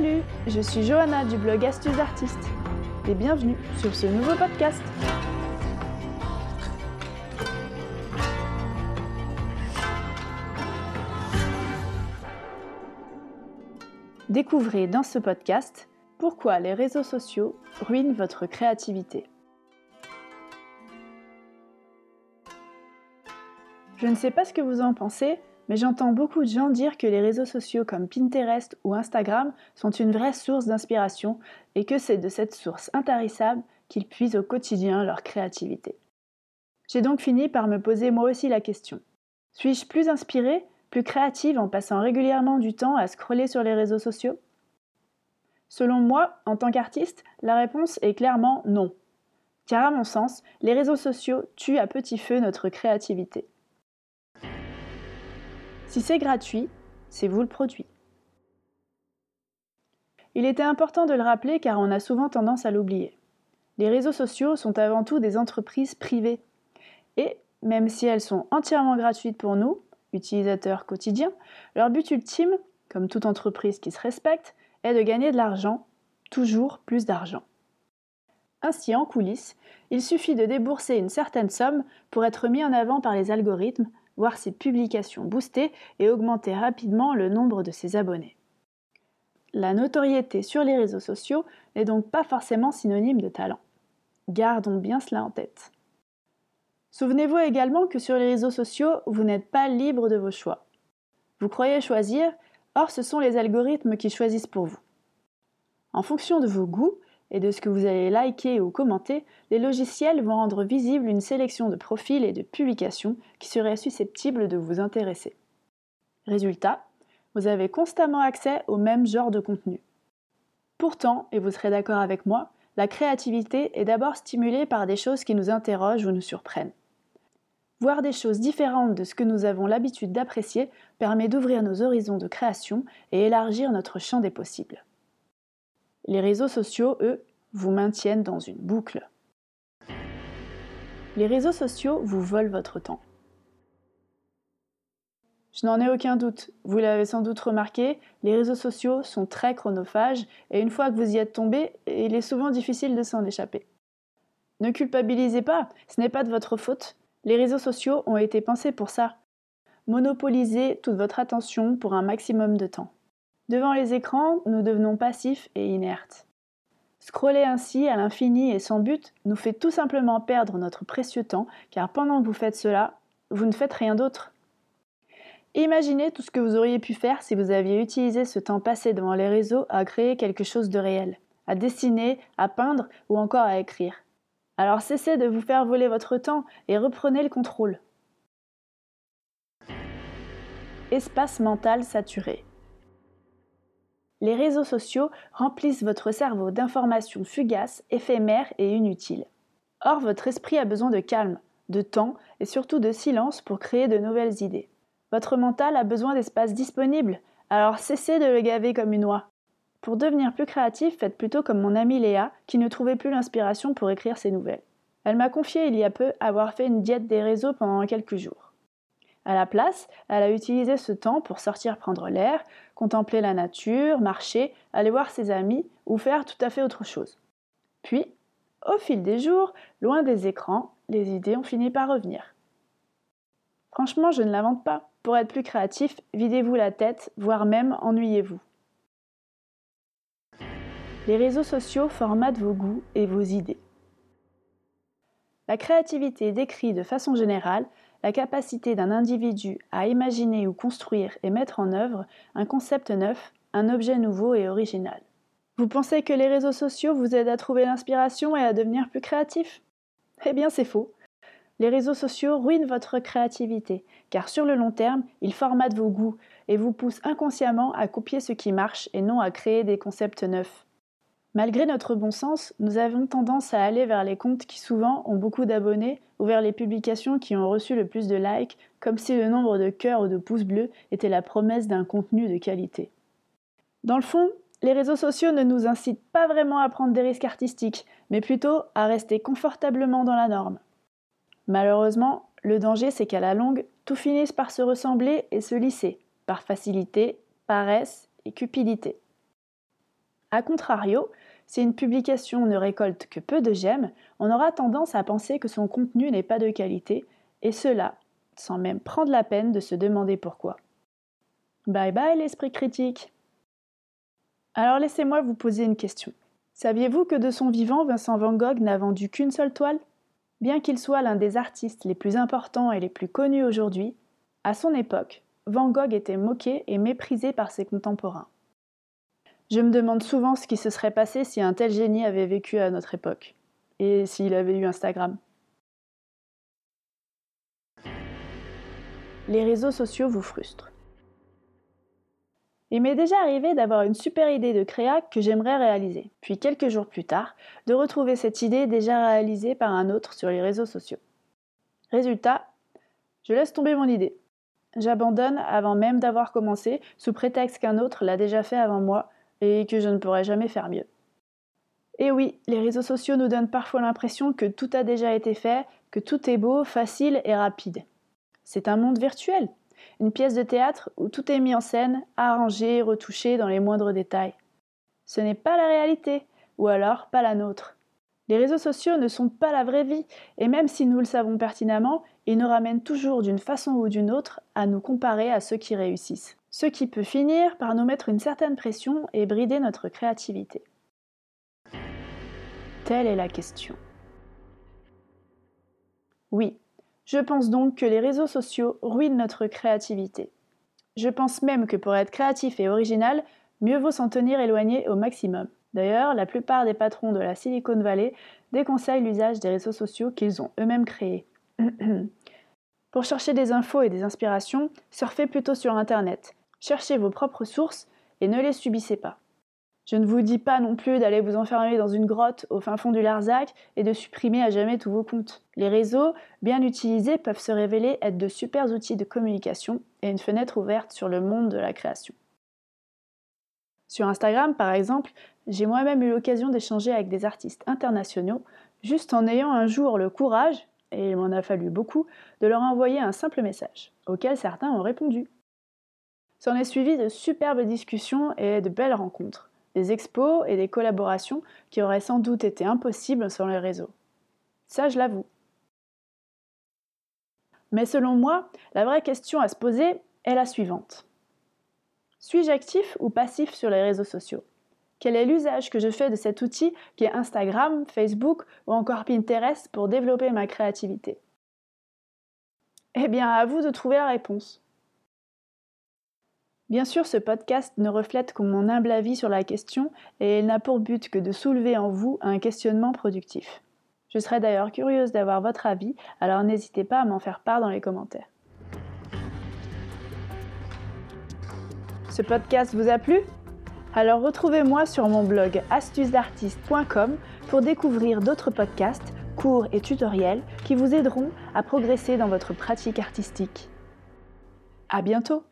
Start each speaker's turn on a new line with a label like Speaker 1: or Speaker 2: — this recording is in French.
Speaker 1: Salut, je suis Johanna du blog Astuces Artistes et bienvenue sur ce nouveau podcast. Découvrez dans ce podcast pourquoi les réseaux sociaux ruinent votre créativité. Je ne sais pas ce que vous en pensez, mais j'entends beaucoup de gens dire que les réseaux sociaux comme Pinterest ou Instagram sont une vraie source d'inspiration et que c'est de cette source intarissable qu'ils puisent au quotidien leur créativité. J'ai donc fini par me poser moi aussi la question. Suis-je plus inspirée, plus créative en passant régulièrement du temps à scroller sur les réseaux sociaux? Selon moi, en tant qu'artiste, la réponse est clairement non. Car à mon sens, les réseaux sociaux tuent à petit feu notre créativité. Si c'est gratuit, c'est vous le produit. Il était important de le rappeler car on a souvent tendance à l'oublier. Les réseaux sociaux sont avant tout des entreprises privées. Et, même si elles sont entièrement gratuites pour nous, utilisateurs quotidiens, leur but ultime, comme toute entreprise qui se respecte, est de gagner de l'argent, toujours plus d'argent. Ainsi, en coulisses, il suffit de débourser une certaine somme pour être mis en avant par les algorithmes voir ses publications booster et augmenter rapidement le nombre de ses abonnés. La notoriété sur les réseaux sociaux n'est donc pas forcément synonyme de talent. Gardons bien cela en tête. Souvenez-vous également que sur les réseaux sociaux, vous n'êtes pas libre de vos choix. Vous croyez choisir, or ce sont les algorithmes qui choisissent pour vous. En fonction de vos goûts, et de ce que vous allez liker ou commenter, les logiciels vont rendre visible une sélection de profils et de publications qui seraient susceptibles de vous intéresser. Résultat, vous avez constamment accès au même genre de contenu. Pourtant, et vous serez d'accord avec moi, la créativité est d'abord stimulée par des choses qui nous interrogent ou nous surprennent. Voir des choses différentes de ce que nous avons l'habitude d'apprécier permet d'ouvrir nos horizons de création et élargir notre champ des possibles. Les réseaux sociaux, eux, vous maintiennent dans une boucle. Les réseaux sociaux vous volent votre temps. Je n'en ai aucun doute. Vous l'avez sans doute remarqué, les réseaux sociaux sont très chronophages et une fois que vous y êtes tombé, il est souvent difficile de s'en échapper. Ne culpabilisez pas, ce n'est pas de votre faute. Les réseaux sociaux ont été pensés pour ça. Monopolisez toute votre attention pour un maximum de temps. Devant les écrans, nous devenons passifs et inertes. Scroller ainsi à l'infini et sans but nous fait tout simplement perdre notre précieux temps, car pendant que vous faites cela, vous ne faites rien d'autre. Imaginez tout ce que vous auriez pu faire si vous aviez utilisé ce temps passé devant les réseaux à créer quelque chose de réel, à dessiner, à peindre ou encore à écrire. Alors cessez de vous faire voler votre temps et reprenez le contrôle. Espace mental saturé les réseaux sociaux remplissent votre cerveau d'informations fugaces, éphémères et inutiles. Or, votre esprit a besoin de calme, de temps et surtout de silence pour créer de nouvelles idées. Votre mental a besoin d'espace disponible, alors cessez de le gaver comme une oie. Pour devenir plus créatif, faites plutôt comme mon amie Léa, qui ne trouvait plus l'inspiration pour écrire ses nouvelles. Elle m'a confié il y a peu avoir fait une diète des réseaux pendant quelques jours. À la place, elle a utilisé ce temps pour sortir prendre l'air, contempler la nature, marcher, aller voir ses amis ou faire tout à fait autre chose. Puis, au fil des jours, loin des écrans, les idées ont fini par revenir. Franchement, je ne l'invente pas. Pour être plus créatif, videz-vous la tête, voire même ennuyez-vous. Les réseaux sociaux formatent vos goûts et vos idées. La créativité décrit de façon générale la capacité d'un individu à imaginer ou construire et mettre en œuvre un concept neuf, un objet nouveau et original. Vous pensez que les réseaux sociaux vous aident à trouver l'inspiration et à devenir plus créatif? Eh bien c'est faux. Les réseaux sociaux ruinent votre créativité, car sur le long terme, ils formatent vos goûts et vous poussent inconsciemment à copier ce qui marche et non à créer des concepts neufs. Malgré notre bon sens, nous avons tendance à aller vers les comptes qui souvent ont beaucoup d'abonnés ou vers les publications qui ont reçu le plus de likes, comme si le nombre de cœurs ou de pouces bleus était la promesse d'un contenu de qualité. Dans le fond, les réseaux sociaux ne nous incitent pas vraiment à prendre des risques artistiques, mais plutôt à rester confortablement dans la norme. Malheureusement, le danger c'est qu'à la longue, tout finisse par se ressembler et se lisser, par facilité, paresse et cupidité. A contrario, si une publication ne récolte que peu de j'aime, on aura tendance à penser que son contenu n'est pas de qualité, et cela sans même prendre la peine de se demander pourquoi. Bye bye l'esprit critique Alors laissez-moi vous poser une question. Saviez-vous que de son vivant, Vincent Van Gogh n'a vendu qu'une seule toile? Bien qu'il soit l'un des artistes les plus importants et les plus connus aujourd'hui, à son époque, Van Gogh était moqué et méprisé par ses contemporains. Je me demande souvent ce qui se serait passé si un tel génie avait vécu à notre époque, et s'il avait eu Instagram. Les réseaux sociaux vous frustrent. Il m'est déjà arrivé d'avoir une super idée de créa que j'aimerais réaliser, puis quelques jours plus tard, de retrouver cette idée déjà réalisée par un autre sur les réseaux sociaux. Résultat, je laisse tomber mon idée. J'abandonne avant même d'avoir commencé, sous prétexte qu'un autre l'a déjà fait avant moi et que je ne pourrai jamais faire mieux. Et oui, les réseaux sociaux nous donnent parfois l'impression que tout a déjà été fait, que tout est beau, facile et rapide. C'est un monde virtuel, une pièce de théâtre où tout est mis en scène, arrangé, retouché dans les moindres détails. Ce n'est pas la réalité, ou alors pas la nôtre. Les réseaux sociaux ne sont pas la vraie vie, et même si nous le savons pertinemment, ils nous ramènent toujours d'une façon ou d'une autre à nous comparer à ceux qui réussissent. Ce qui peut finir par nous mettre une certaine pression et brider notre créativité. Telle est la question. Oui, je pense donc que les réseaux sociaux ruinent notre créativité. Je pense même que pour être créatif et original, mieux vaut s'en tenir éloigné au maximum. D'ailleurs, la plupart des patrons de la Silicon Valley déconseillent l'usage des réseaux sociaux qu'ils ont eux-mêmes créés. pour chercher des infos et des inspirations, surfez plutôt sur Internet. Cherchez vos propres sources et ne les subissez pas. Je ne vous dis pas non plus d'aller vous enfermer dans une grotte au fin fond du Larzac et de supprimer à jamais tous vos comptes. Les réseaux, bien utilisés, peuvent se révéler être de super outils de communication et une fenêtre ouverte sur le monde de la création. Sur Instagram, par exemple, j'ai moi-même eu l'occasion d'échanger avec des artistes internationaux juste en ayant un jour le courage, et il m'en a fallu beaucoup, de leur envoyer un simple message, auquel certains ont répondu. S'en est suivi de superbes discussions et de belles rencontres des expos et des collaborations qui auraient sans doute été impossibles sur les réseaux. Ça, je l'avoue. Mais selon moi, la vraie question à se poser est la suivante. Suis-je actif ou passif sur les réseaux sociaux? Quel est l'usage que je fais de cet outil qui est Instagram, Facebook ou encore Pinterest pour développer ma créativité? Eh bien, à vous de trouver la réponse. Bien sûr, ce podcast ne reflète que mon humble avis sur la question et il n'a pour but que de soulever en vous un questionnement productif. Je serais d'ailleurs curieuse d'avoir votre avis, alors n'hésitez pas à m'en faire part dans les commentaires. Ce podcast vous a plu? Alors retrouvez-moi sur mon blog astucesdartiste.com pour découvrir d'autres podcasts, cours et tutoriels qui vous aideront à progresser dans votre pratique artistique. À bientôt